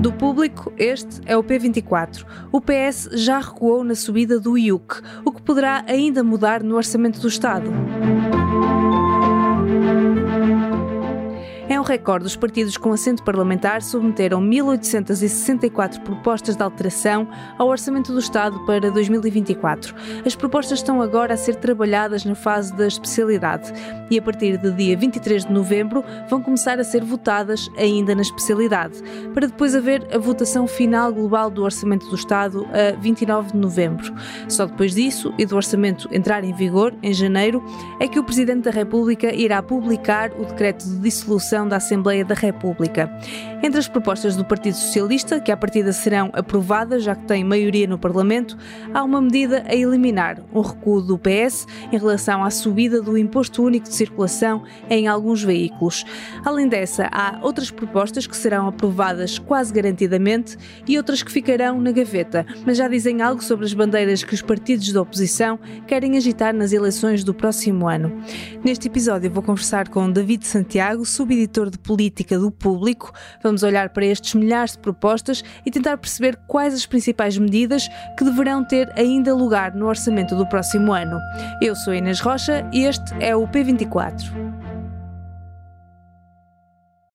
Do público, este é o P24. O PS já recuou na subida do IUC, o que poderá ainda mudar no orçamento do Estado. Recorde. Os partidos com assento parlamentar submeteram 1.864 propostas de alteração ao Orçamento do Estado para 2024. As propostas estão agora a ser trabalhadas na fase da especialidade e, a partir de dia 23 de novembro, vão começar a ser votadas ainda na especialidade, para depois haver a votação final global do Orçamento do Estado a 29 de novembro. Só depois disso e do Orçamento entrar em vigor, em janeiro, é que o Presidente da República irá publicar o decreto de dissolução da Assembleia da República. Entre as propostas do Partido Socialista, que à partida serão aprovadas, já que tem maioria no Parlamento, há uma medida a eliminar, um recuo do PS em relação à subida do Imposto Único de Circulação em alguns veículos. Além dessa, há outras propostas que serão aprovadas quase garantidamente e outras que ficarão na gaveta, mas já dizem algo sobre as bandeiras que os partidos da oposição querem agitar nas eleições do próximo ano. Neste episódio vou conversar com David Santiago, subeditor editor de política do Público. Vamos olhar para estes milhares de propostas e tentar perceber quais as principais medidas que deverão ter ainda lugar no orçamento do próximo ano. Eu sou Inês Rocha e este é o P24.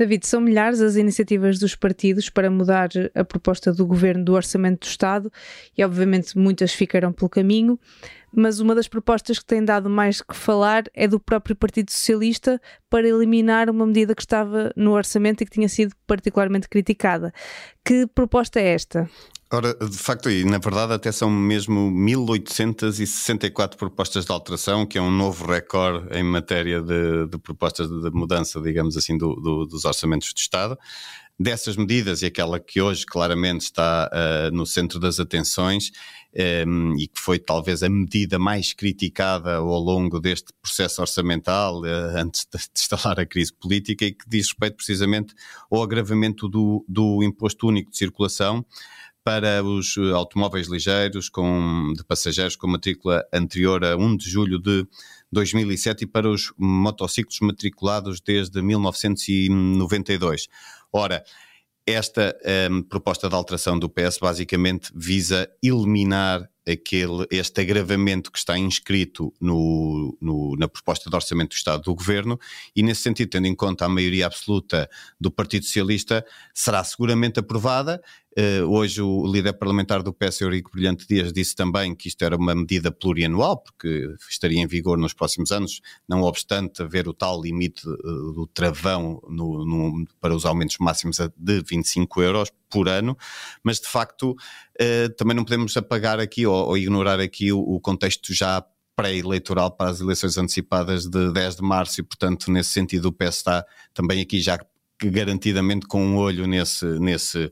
David, são milhares as iniciativas dos partidos para mudar a proposta do governo do Orçamento do Estado e, obviamente, muitas ficarão pelo caminho. Mas uma das propostas que tem dado mais que falar é do próprio Partido Socialista para eliminar uma medida que estava no orçamento e que tinha sido particularmente criticada. Que proposta é esta? Ora, de facto, e na verdade até são mesmo 1864 propostas de alteração, que é um novo recorde em matéria de, de propostas de mudança, digamos assim, do, do, dos orçamentos do Estado. Dessas medidas, e aquela que hoje claramente está uh, no centro das atenções, um, ehm, e que foi talvez a medida mais criticada ao longo deste processo orçamental, uh, antes de, de instalar a crise política, e que diz respeito precisamente ao agravamento do, do imposto único de circulação para os eh, automóveis ligeiros com, de passageiros com matrícula anterior a 1 de julho de 2007 e para os motociclos matriculados desde 1992. Ora, esta um, ehm, proposta de alteração do PS basicamente visa eliminar aquele, este agravamento que está inscrito no, no, na proposta de orçamento do Estado do Governo e, nesse sentido, tendo em conta a maioria absoluta do Partido Socialista, será seguramente aprovada. Uh, hoje o líder parlamentar do PS, Eurico Brilhante Dias, disse também que isto era uma medida plurianual, porque estaria em vigor nos próximos anos, não obstante haver o tal limite uh, do travão no, no, para os aumentos máximos de 25 euros por ano, mas de facto uh, também não podemos apagar aqui ou, ou ignorar aqui o, o contexto já pré-eleitoral para as eleições antecipadas de 10 de março e, portanto, nesse sentido, o PS está também aqui já garantidamente com um olho nesse, nesse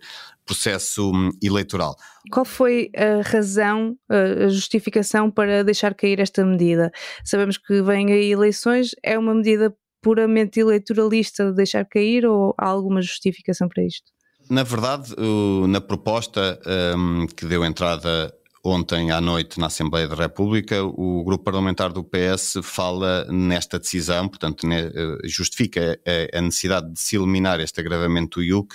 processo hum, eleitoral. Qual foi a razão, a justificação para deixar cair esta medida? Sabemos que vêm aí eleições, é uma medida puramente eleitoralista de deixar cair ou há alguma justificação para isto? Na verdade, na proposta um, que deu entrada ontem à noite na Assembleia da República, o grupo parlamentar do PS fala nesta decisão, portanto, eh, justifica a necessidade de se eliminar este agravamento do IUC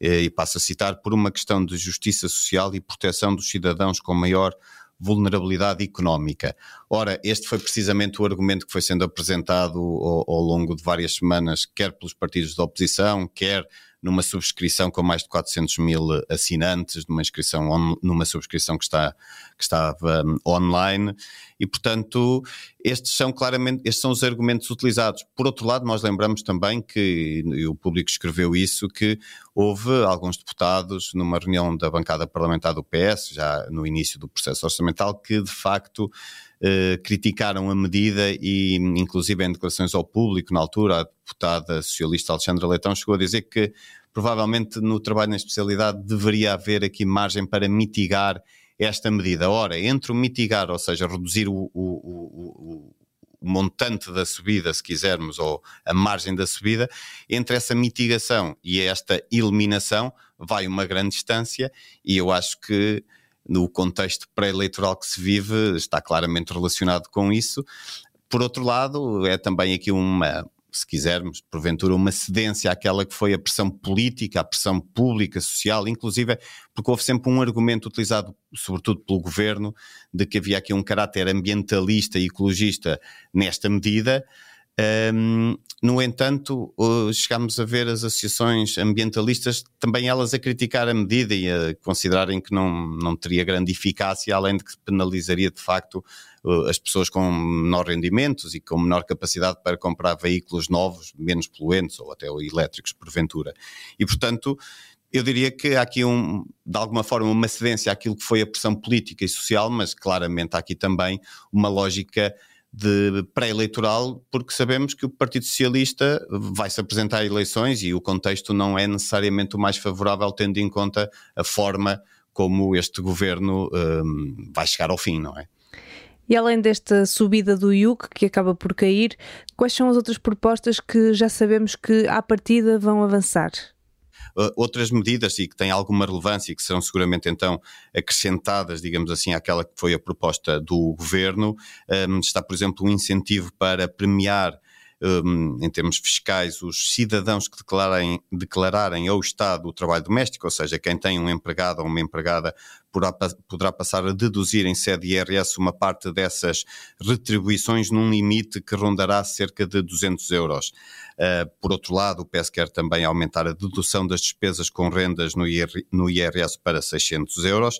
e passa a citar por uma questão de justiça social e proteção dos cidadãos com maior vulnerabilidade económica. Ora, este foi precisamente o argumento que foi sendo apresentado ao, ao longo de várias semanas, quer pelos partidos da oposição, quer numa subscrição com mais de 400 mil assinantes, numa inscrição on, numa subscrição que está que estava um, online e portanto estes são claramente estes são os argumentos utilizados. Por outro lado, nós lembramos também que e o público escreveu isso que houve alguns deputados numa reunião da bancada parlamentar do PS já no início do processo orçamental que de facto eh, criticaram a medida e, inclusive, em declarações ao público, na altura, a deputada socialista Alexandra Leitão chegou a dizer que provavelmente no trabalho na especialidade deveria haver aqui margem para mitigar esta medida. Ora, entre o mitigar, ou seja, reduzir o, o, o, montante da subida, se quisermos, ou a margem da subida, entre essa mitigação e esta eliminação vai uma grande distância e eu acho que no contexto pré-eleitoral que se vive está claramente relacionado com isso. Por outro lado, é também aqui uma, se quisermos, porventura, uma cedência àquela que foi a pressão política, a pressão pública, social, inclusive porque houve sempre um argumento utilizado, sobretudo pelo governo, de que havia aqui um caráter ambientalista e ecologista nesta medida. Um, no entanto, chegámos a ver as associações ambientalistas também elas a criticar a medida e a considerarem que não, não teria grande eficácia, além de que penalizaria de facto as pessoas com menor rendimentos e com menor capacidade para comprar veículos novos, menos poluentes ou até elétricos, porventura. E, portanto, eu diria que há aqui, um, de alguma forma, uma cedência àquilo que foi a pressão política e social, mas claramente há aqui também uma lógica de pré-eleitoral, porque sabemos que o Partido Socialista vai se apresentar a eleições e o contexto não é necessariamente o mais favorável, tendo em conta a forma como este governo um, vai chegar ao fim, não é? E além desta subida do IUC, que acaba por cair, quais são as outras propostas que já sabemos que, à partida, vão avançar? Uh, outras medidas e que têm alguma relevância e que serão seguramente então acrescentadas, digamos assim, àquela que foi a proposta do governo, um, está, por exemplo, um incentivo para premiar um, em termos fiscais, os cidadãos que declarem, declararem ao Estado o trabalho doméstico, ou seja, quem tem um empregado ou uma empregada poderá, passar a deduzir em sede IRS uma parte dessas retribuições num limite que rondará cerca de 200 euros. Uh, por outro lado, o PS quer também aumentar a dedução das despesas com rendas no, no IRS para 600 euros.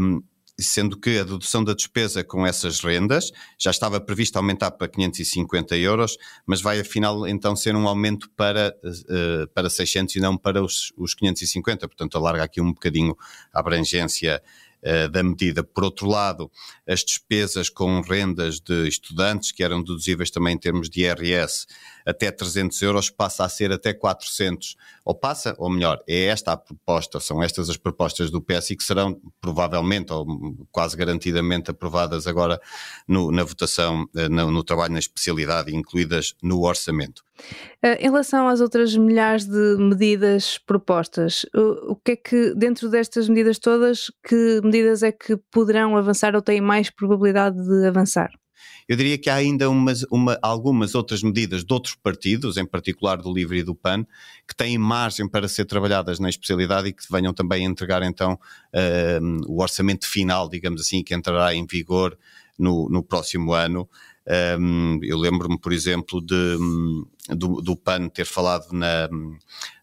Um, sendo que a dedução da despesa com essas rendas já estava prevista aumentar para 550 euros, mas vai afinal então ser um aumento para, uh, para 600 e não para os, os 550, portanto alarga aqui um bocadinho a abrangência uh, da medida. Por outro lado, as despesas com rendas de estudantes, que eram deduzíveis também em termos de IRS, até 300 euros passa a ser até 400, ou passa, ou melhor, é esta a proposta, são estas as propostas do PS e que serão provavelmente ou quase garantidamente aprovadas agora no, na votação, eh, no, no trabalho na especialidade, incluídas no orçamento. Eh, em relação às outras milhares de medidas propostas, o que é que, dentro destas medidas todas, que medidas é que poderão avançar ou têm mais probabilidade de avançar? Eu diria que há ainda umas, uma, algumas outras medidas de outros partidos, em particular do LIVRE e do PAN, que têm margem para ser trabalhadas na especialidade e que venham também a entregar então uh, o orçamento final, digamos assim, que entrará em vigor no, no próximo ano. Um, eu lembro-me, por exemplo, de, do, do, PAN ter falado na.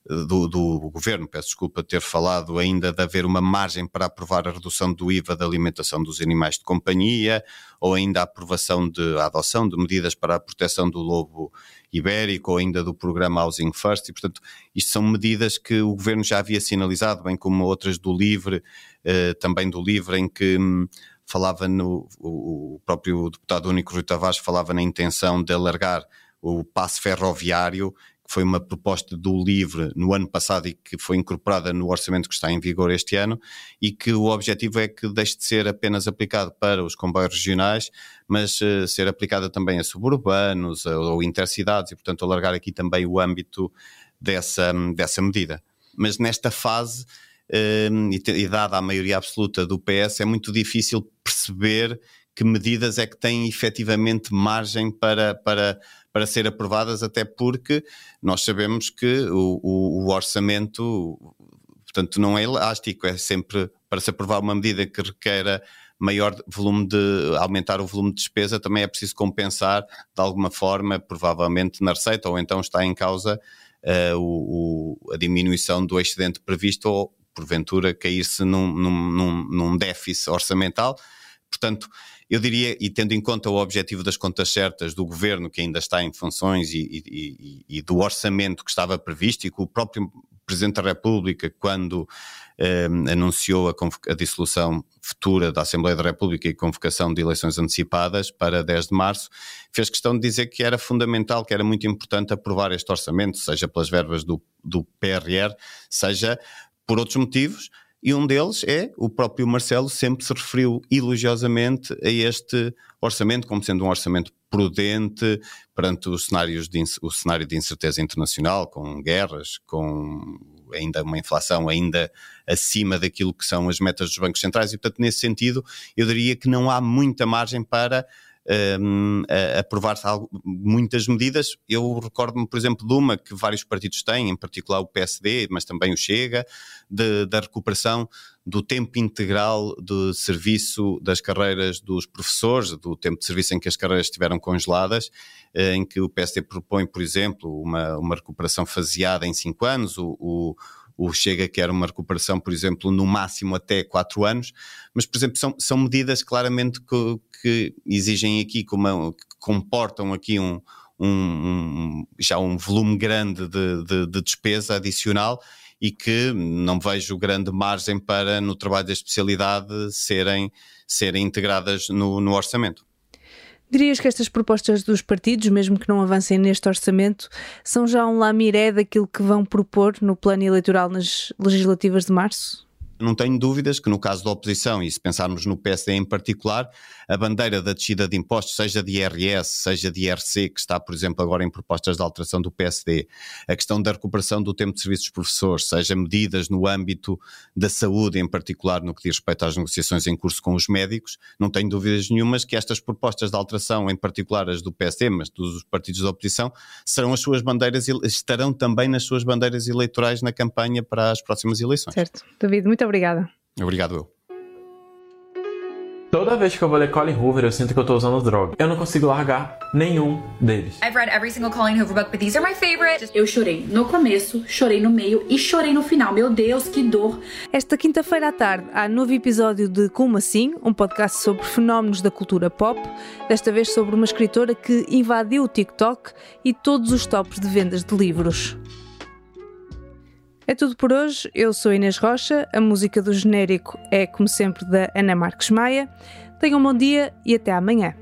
Do, do, governo, peço desculpa, ter falado ainda de haver uma margem para aprovar a redução do IVA da alimentação dos animais de companhia, ou ainda a aprovação de a adoção de medidas para a proteção do lobo ibérico, ou ainda do programa Housing First, e portanto, isto são medidas que o governo já havia sinalizado, bem como outras do LIVRE, eh, também do LIVRE, em que hum, falava no, o, próprio deputado único Rui Tavares falava na intenção de alargar o passe ferroviário, que foi uma proposta do LIVRE no ano passado e que foi incorporada no orçamento que está em vigor este ano, e que o objetivo é que deixe de ser apenas aplicado para os comboios regionais, mas uh, ser aplicada também a suburbanos ou intercidades, e portanto alargar aqui também o âmbito dessa, dessa medida. Mas nesta fase Ehm, e dada a maioria absoluta do PS, é muito difícil perceber que medidas é que têm efetivamente margem para, para, para ser aprovadas, até porque nós sabemos que o, o, o orçamento, portanto, não é elástico, é sempre para se aprovar uma medida que requer maior volume de aumentar o volume de despesa, também é preciso compensar de alguma forma, provavelmente na receita, ou então está em causa uh, o, o, a diminuição do excedente previsto ou porventura cair-se num, num, num, num déficit orçamental. Portanto, eu diria, e tendo em conta o objetivo das contas certas do governo, que ainda está em funções, e, e, e do orçamento que estava previsto, e que o próprio Presidente da República, quando eh, anunciou a, a, dissolução futura da Assembleia da República e convocação de eleições antecipadas para 10 de março, fez questão de dizer que era fundamental, que era muito importante aprovar este orçamento, seja pelas verbas do, do PRR, seja por outros motivos, e um deles é o próprio Marcelo sempre se referiu elogiosamente a este orçamento como sendo um orçamento prudente perante os cenários de, o cenário de incerteza internacional, com guerras, com ainda uma inflação ainda acima daquilo que são as metas dos bancos centrais. E, portanto, nesse sentido, eu diria que não há muita margem para um, aprovar-se muitas medidas. Eu recordo-me, por exemplo, de uma que vários partidos têm, em particular o PSD, mas também o Chega, de, da recuperação do tempo integral de serviço das carreiras dos professores, do tempo de serviço em que as carreiras estiveram congeladas, eh, em que o PSD propõe, por exemplo, uma, uma recuperação faseada em cinco anos, o, o o Chega quer uma recuperação, por exemplo, no máximo até 4 anos, mas, por exemplo, são, são medidas claramente que, que exigem aqui, que comportam aqui um, um, um, já um volume grande de, de, de, despesa adicional e que não vejo grande margem para, no trabalho da especialidade, serem, serem integradas no, no orçamento. Dirias que estas propostas dos partidos, mesmo que não avancem neste orçamento, são já um lamiré daquilo que vão propor no plano eleitoral nas legislativas de março? Não tenho dúvidas que no caso da oposição, e se pensarmos no PSD em particular, a bandeira da descida de impostos, seja de IRS, seja de IRC, que está, por exemplo, agora em propostas de alteração do PSD, a questão da recuperação do tempo de serviço dos professores, seja medidas no âmbito da saúde, em particular no que diz respeito às negociações em curso com os médicos, não tenho dúvidas nenhumas que estas propostas de alteração, em particular as do PSD, mas dos partidos da oposição, serão as suas bandeiras, estarão também nas suas bandeiras eleitorais na campanha para as próximas eleições. Certo. David, muito obrigada. Obrigado, eu. Toda vez que eu vou ler Colin Hoover, eu sinto que eu tô usando droga. Eu não consigo largar nenhum deles. I've read every single Colin Hoover book, but these are my favorite. Eu chorei no começo, chorei no meio e chorei no final. Meu Deus, que dor. Esta quinta-feira à tarde há novo episódio de Como Assim, um podcast sobre fenómenos da cultura pop, desta vez sobre uma escritora que invadiu o TikTok e todos os tops de vendas de livros. É tudo por hoje. Eu sou Inês Rocha. A música do genérico é, como sempre, da Ana Marques Maia. Tenham um bom dia e até amanhã.